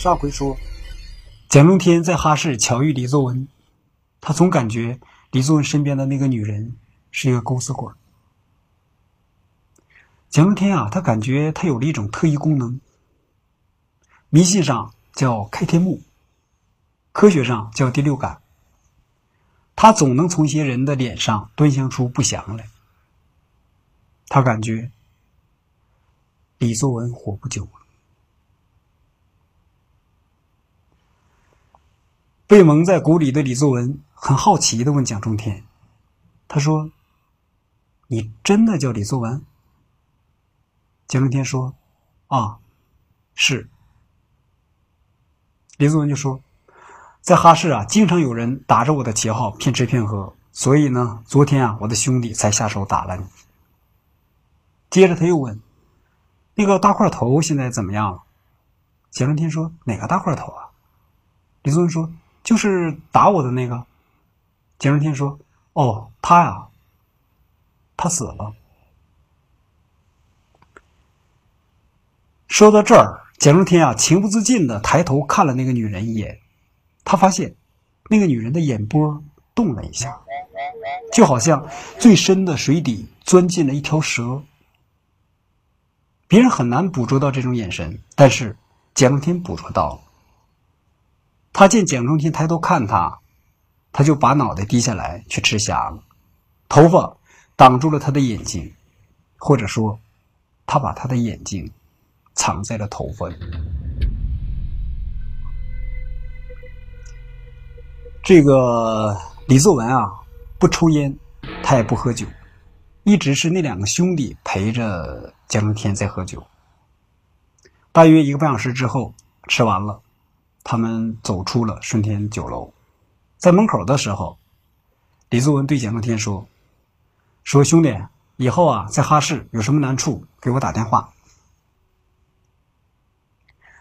上回说，蒋中天在哈市巧遇李作文，他总感觉李作文身边的那个女人是一个勾丝鬼。蒋中天啊，他感觉他有了一种特异功能，迷信上叫开天目，科学上叫第六感。他总能从一些人的脸上端详出不祥来。他感觉李作文活不久了。被蒙在鼓里的李作文很好奇的问蒋中天：“他说，你真的叫李作文？”蒋中天说：“啊，是。”李作文就说。在哈市啊，经常有人打着我的旗号骗吃骗喝，所以呢，昨天啊，我的兄弟才下手打了你。接着他又问：“那个大块头现在怎么样了？”蒋中天说：“哪个大块头啊？”李宗文说：“就是打我的那个。”蒋中天说：“哦，他呀，他死了。”说到这儿，蒋中天啊，情不自禁的抬头看了那个女人一眼。他发现，那个女人的眼波动了一下，就好像最深的水底钻进了一条蛇。别人很难捕捉到这种眼神，但是蒋中天捕捉到了。他见蒋中天抬头看他，他就把脑袋低下来去吃虾了，头发挡住了他的眼睛，或者说，他把他的眼睛藏在了头发里。这个李作文啊，不抽烟，他也不喝酒，一直是那两个兄弟陪着蒋中天在喝酒。大约一个半小时之后，吃完了，他们走出了顺天酒楼，在门口的时候，李作文对蒋中天说：“说兄弟，以后啊，在哈市有什么难处，给我打电话。”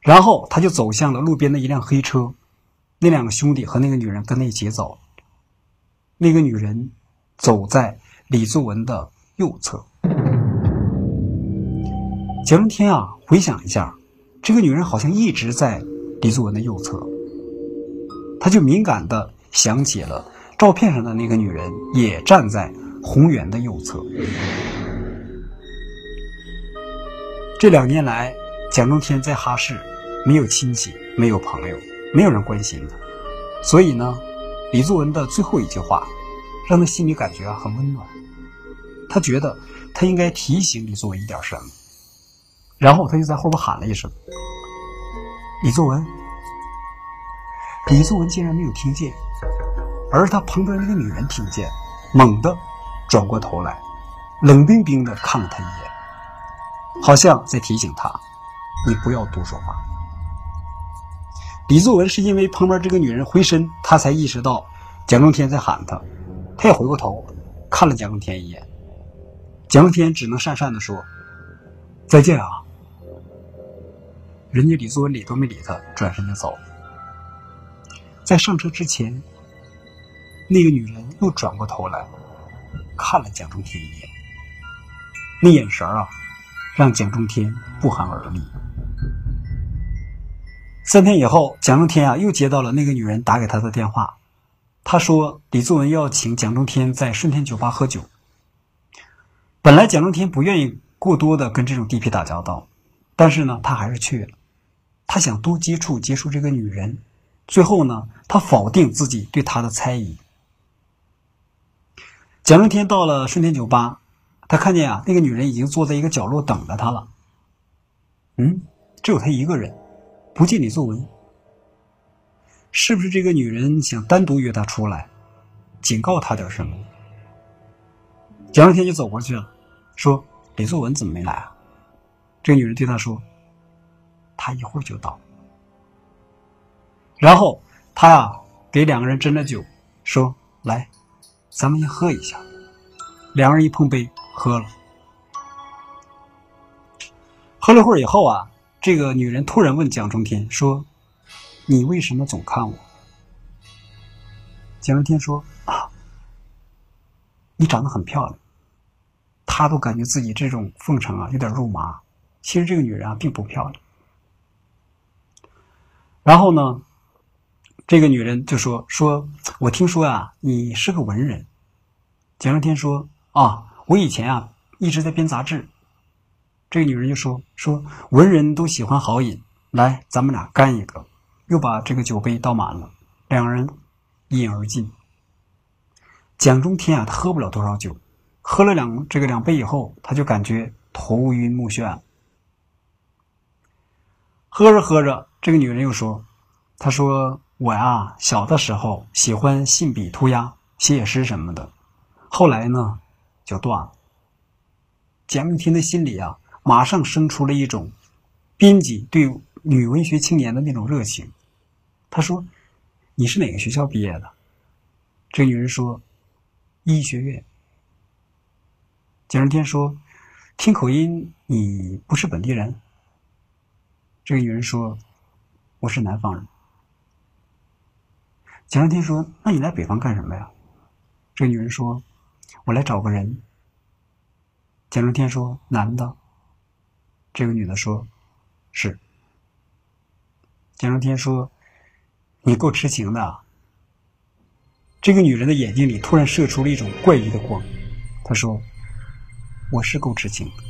然后他就走向了路边的一辆黑车。那两个兄弟和那个女人跟他一起走，那个女人走在李作文的右侧。蒋中天啊，回想一下，这个女人好像一直在李作文的右侧，他就敏感的想起了照片上的那个女人也站在宏源的右侧。这两年来，蒋中天在哈市没有亲戚，没有朋友。没有人关心他，所以呢，李作文的最后一句话，让他心里感觉很温暖。他觉得他应该提醒李作文一点什么，然后他就在后边喊了一声：“李作文。”李作文竟然没有听见，而他旁边那个女人听见，猛地转过头来，冷冰冰的看了他一眼，好像在提醒他：“你不要多说话。”李作文是因为旁边这个女人回身，他才意识到蒋中天在喊他。他也回过头看了蒋中天一眼。蒋中天只能讪讪的说：“再见啊。”人家李作文理都没理他，转身就走了。在上车之前，那个女人又转过头来看了蒋中天一眼，那眼神啊，让蒋中天不寒而栗。三天以后，蒋中天啊又接到了那个女人打给他的电话。他说李作文要请蒋中天在顺天酒吧喝酒。本来蒋中天不愿意过多的跟这种地痞打交道，但是呢，他还是去了。他想多接触接触这个女人。最后呢，他否定自己对她的猜疑。蒋中天到了顺天酒吧，他看见啊那个女人已经坐在一个角落等着他了。嗯，只有他一个人。不见李作文，是不是这个女人想单独约他出来，警告他点什么？蒋中天就走过去了，说：“李作文怎么没来啊？”这个女人对他说：“他一会儿就到。”然后他呀给两个人斟了酒，说：“来，咱们先喝一下。”两人一碰杯，喝了。喝了会儿以后啊。这个女人突然问蒋中天说：“你为什么总看我？”蒋中天说：“啊，你长得很漂亮。”他都感觉自己这种奉承啊有点肉麻。其实这个女人啊并不漂亮。然后呢，这个女人就说：“说我听说啊，你是个文人。”蒋中天说：“啊，我以前啊一直在编杂志。”这个女人就说：“说文人都喜欢好饮，来，咱们俩干一个。”又把这个酒杯倒满了，两人一饮而尽。蒋中天啊，他喝不了多少酒，喝了两这个两杯以后，他就感觉头晕目眩。喝着喝着，这个女人又说：“她说我呀，小的时候喜欢信笔涂鸦、写写诗什么的，后来呢，就断了。”蒋中天的心里啊，马上生出了一种编辑对女文学青年的那种热情。他说：“你是哪个学校毕业的？”这个女人说：“医学院。”蒋仁天说：“听口音，你不是本地人。”这个女人说：“我是南方人。”蒋正天说：“那你来北方干什么呀？”这个女人说：“我来找个人。”蒋正天说：“男的。”这个女的说：“是。”蒋正天说：“你够痴情的。”这个女人的眼睛里突然射出了一种怪异的光，她说：“我是够痴情的，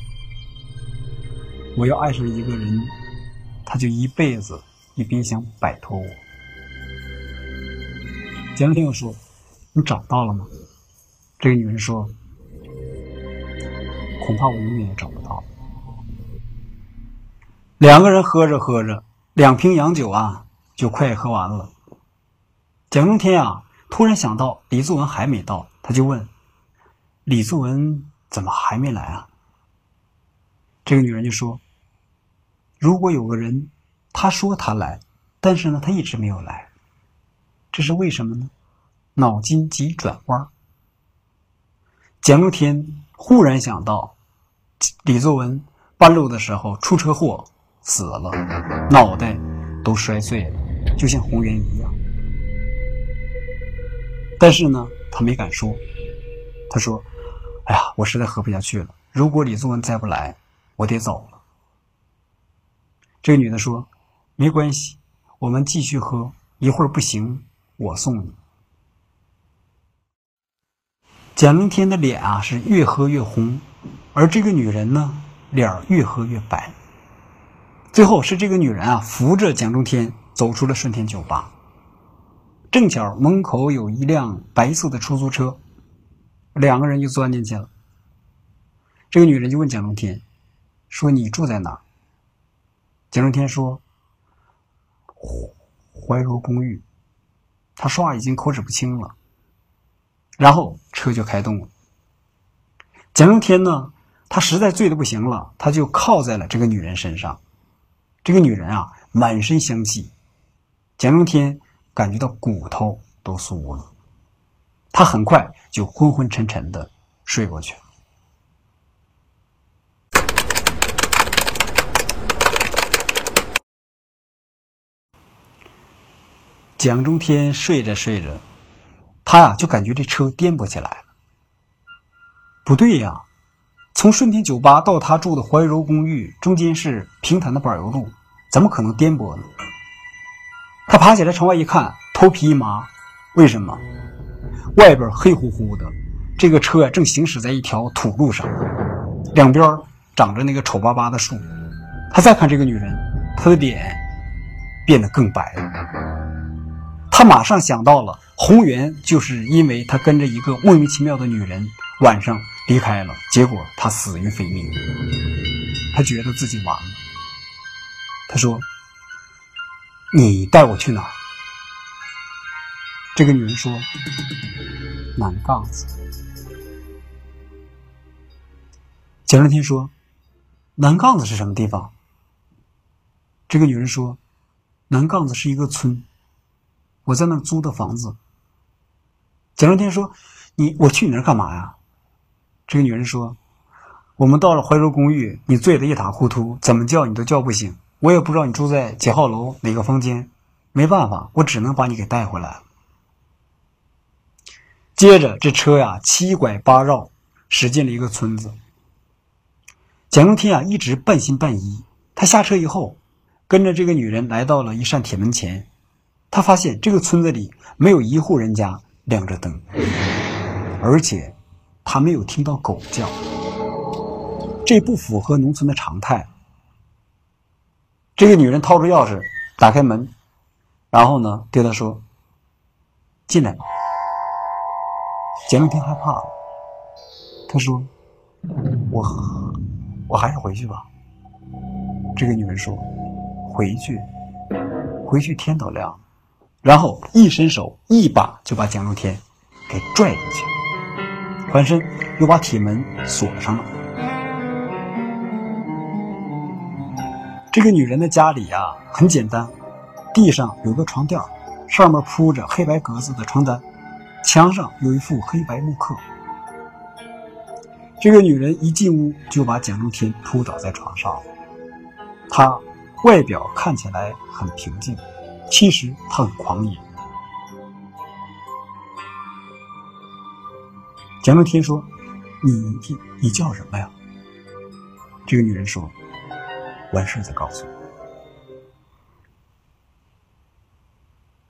我要爱上一个人。”他就一辈子也别想摆脱我。蒋中天又说：“你找到了吗？”这个女人说：“恐怕我永远也找不到。”两个人喝着喝着，两瓶洋酒啊，就快喝完了。蒋中天啊，突然想到李作文还没到，他就问：“李作文怎么还没来啊？”这个女人就说。如果有个人，他说他来，但是呢，他一直没有来，这是为什么呢？脑筋急转弯。蒋中天忽然想到，李作文半路的时候出车祸死了，脑袋都摔碎了，就像红颜一样。但是呢，他没敢说。他说：“哎呀，我实在喝不下去了。如果李作文再不来，我得走了。”这个女的说：“没关系，我们继续喝。一会儿不行，我送你。”蒋中天的脸啊是越喝越红，而这个女人呢，脸儿越喝越白。最后是这个女人啊扶着蒋中天走出了顺天酒吧。正巧门口有一辆白色的出租车，两个人就钻进去了。这个女人就问蒋中天：“说你住在哪？”蒋中天说：“怀柔公寓。”他说话已经口齿不清了。然后车就开动了。蒋中天呢，他实在醉的不行了，他就靠在了这个女人身上。这个女人啊，满身香气。蒋中天感觉到骨头都酥了，他很快就昏昏沉沉的睡过去。蒋中天睡着睡着，他呀就感觉这车颠簸起来了。不对呀，从顺天酒吧到他住的怀柔公寓，中间是平坦的柏油路，怎么可能颠簸呢？他爬起来朝外一看，头皮一麻。为什么？外边黑乎乎的，这个车正行驶在一条土路上，两边长着那个丑巴巴的树。他再看这个女人，她的脸变得更白了。他马上想到了，红源就是因为他跟着一个莫名其妙的女人晚上离开了，结果他死于非命。他觉得自己完了。他说：“你带我去哪儿？”这个女人说：“南杠子。”蒋正天说：“南杠子是什么地方？”这个女人说：“南杠子是一个村。”我在那租的房子。蒋中天说：“你我去你那干嘛呀？”这个女人说：“我们到了怀柔公寓，你醉得一塌糊涂，怎么叫你都叫不醒。我也不知道你住在几号楼哪个房间，没办法，我只能把你给带回来。”接着这车呀七拐八绕驶进了一个村子。蒋中天啊一直半信半疑。他下车以后，跟着这个女人来到了一扇铁门前，他发现这个村子里没有一户人家亮着灯，而且他没有听到狗叫，这不符合农村的常态。这个女人掏出钥匙打开门，然后呢对他说：“进来。”蒋中天害怕了，他说：“我我还是回去吧。”这个女人说。回去，回去天都亮了，然后一伸手，一把就把蒋中天给拽进去，转身又把铁门锁上了。这个女人的家里啊很简单，地上有个床垫，上面铺着黑白格子的床单，墙上有一副黑白木刻。这个女人一进屋就把蒋中天扑倒在床上，她。外表看起来很平静，其实他很狂野。蒋中天说：“你你你叫什么呀？”这个女人说：“完事再告诉你。”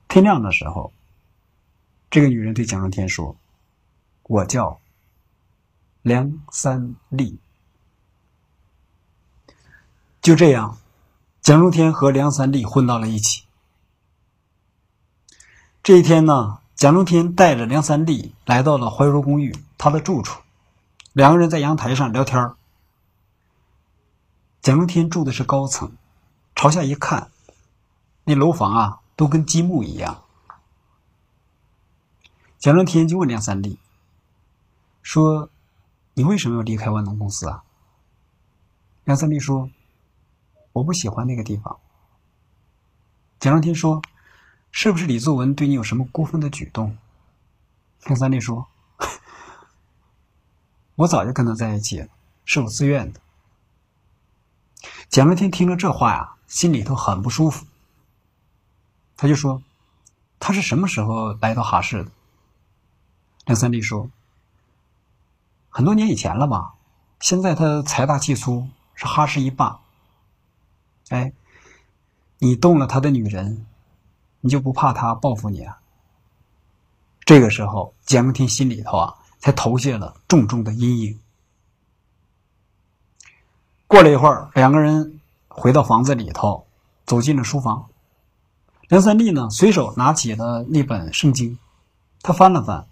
天亮的时候，这个女人对蒋中天说：“我叫梁三立。”就这样。蒋中天和梁三立混到了一起。这一天呢，蒋中天带着梁三立来到了怀柔公寓他的住处，两个人在阳台上聊天蒋中天住的是高层，朝下一看，那楼房啊都跟积木一样。蒋中天就问梁三立说：“你为什么要离开万能公司啊？”梁三立说。我不喜欢那个地方。蒋中天说：“是不是李作文对你有什么过分的举动？”梁三立说：“我早就跟他在一起了，是我自愿的。”蒋中天听了这话呀，心里头很不舒服。他就说：“他是什么时候来到哈市的？”梁三立说：“很多年以前了吧？现在他财大气粗，是哈市一霸。”哎，你动了他的女人，你就不怕他报复你啊？这个时候，蒋中天心里头啊，才投下了重重的阴影。过了一会儿，两个人回到房子里头，走进了书房。梁三立呢，随手拿起了那本圣经，他翻了翻，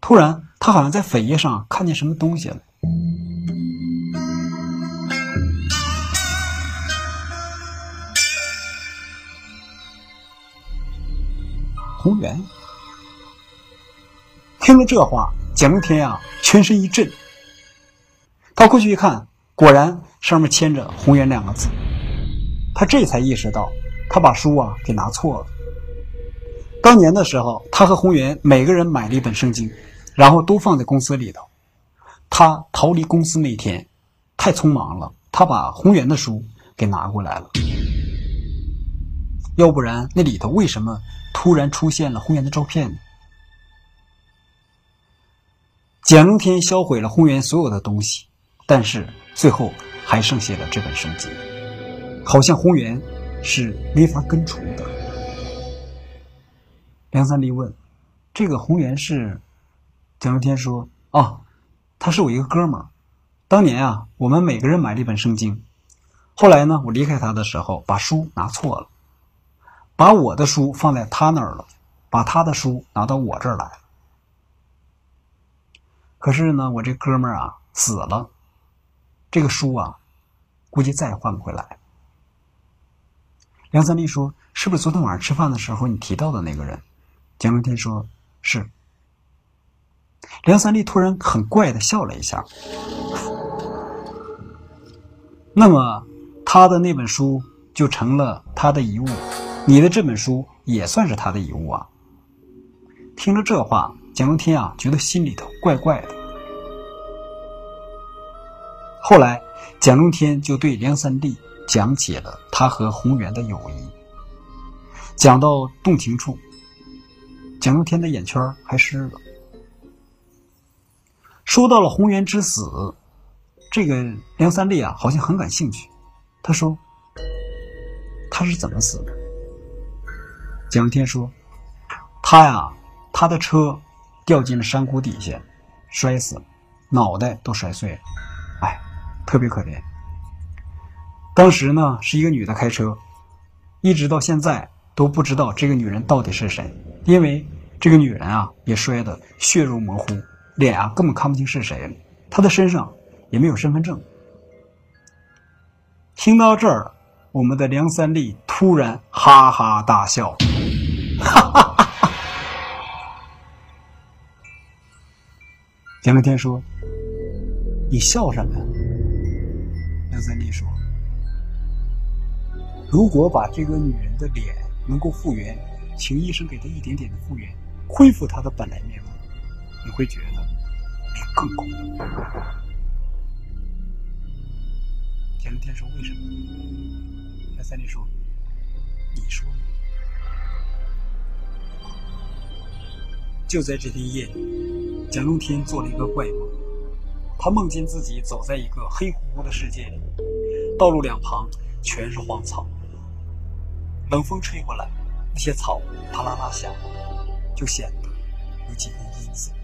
突然，他好像在扉页上看见什么东西了。红原听了这话，蒋中天呀，全身一震。他过去一看，果然上面签着“红原”两个字。他这才意识到，他把书啊给拿错了。当年的时候，他和红原每个人买了一本圣经，然后都放在公司里头。他逃离公司那天，太匆忙了，他把红原的书给拿过来了。要不然，那里头为什么？突然出现了红源的照片。蒋中天销毁了红源所有的东西，但是最后还剩下了这本圣经，好像红源是没法根除的。梁三立问：“这个红源是？”蒋中天说：“哦，他是我一个哥们儿。当年啊，我们每个人买了一本圣经。后来呢，我离开他的时候，把书拿错了。”把我的书放在他那儿了，把他的书拿到我这儿来。可是呢，我这哥们儿啊死了，这个书啊，估计再也换不回来。梁三立说：“是不是昨天晚上吃饭的时候你提到的那个人？”蒋中天说：“是。”梁三立突然很怪的笑了一下。那么，他的那本书就成了他的遗物。你的这本书也算是他的遗物啊！听了这话，蒋中天啊，觉得心里头怪怪的。后来，蒋中天就对梁三立讲解了他和宏源的友谊，讲到动情处，蒋中天的眼圈还湿了。说到了宏源之死，这个梁三立啊，好像很感兴趣。他说：“他是怎么死的？蒋天说：“他呀，他的车掉进了山谷底下，摔死了，脑袋都摔碎了，哎，特别可怜。当时呢，是一个女的开车，一直到现在都不知道这个女人到底是谁，因为这个女人啊也摔得血肉模糊，脸啊根本看不清是谁，她的身上也没有身份证。”听到这儿，我们的梁三立突然哈哈大笑。哈哈哈！哈蒋乐天说：“你笑什么呀？”梁三立说：“如果把这个女人的脸能够复原，请医生给她一点点的复原，恢复她的本来面目，你会觉得你更公平。”蒋乐天说：“为什么？”梁三立说：“你说。”就在这天夜里，蒋中天做了一个怪梦。他梦见自己走在一个黑乎乎的世界里，道路两旁全是荒草。冷风吹过来，那些草啪啦啦响，就显得有几分阴森。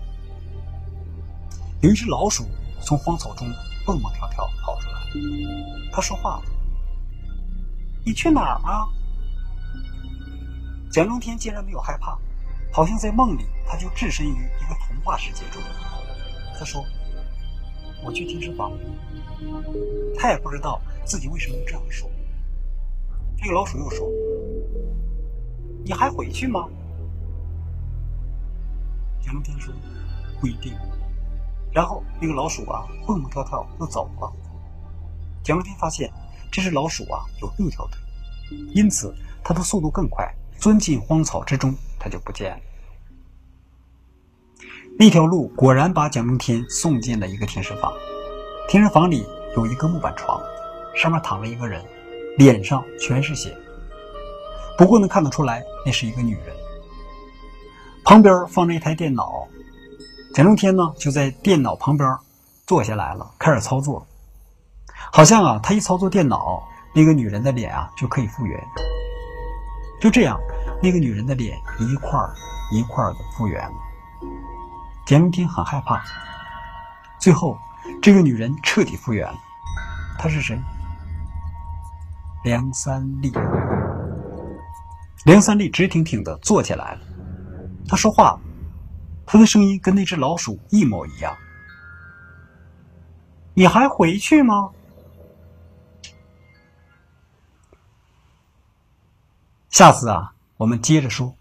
有一只老鼠从荒草中蹦蹦跳跳跑出来，它说话了：“你去哪儿啊？”蒋中天竟然没有害怕。好像在梦里，他就置身于一个童话世界中。他说：“我去听书房。”他也不知道自己为什么这样说。这个老鼠又说：“你还回去吗？”蒋中天说：“不一定。”然后那个老鼠啊，蹦蹦跳跳又走了。蒋中天发现这只老鼠啊有六条腿，因此它的速度更快，钻进荒草之中。他就不见了。那条路果然把蒋中天送进了一个停尸房。停尸房里有一个木板床，上面躺着一个人，脸上全是血。不过能看得出来，那是一个女人。旁边放着一台电脑，蒋中天呢就在电脑旁边坐下来了，开始操作。好像啊，他一操作电脑，那个女人的脸啊就可以复原。就这样。那个女人的脸一块一块的复原了，蒋中天很害怕。最后，这个女人彻底复原了。她是谁？梁三立。梁三立直挺挺的坐起来了。他说话，他的声音跟那只老鼠一模一样。你还回去吗？下次啊。我们接着说。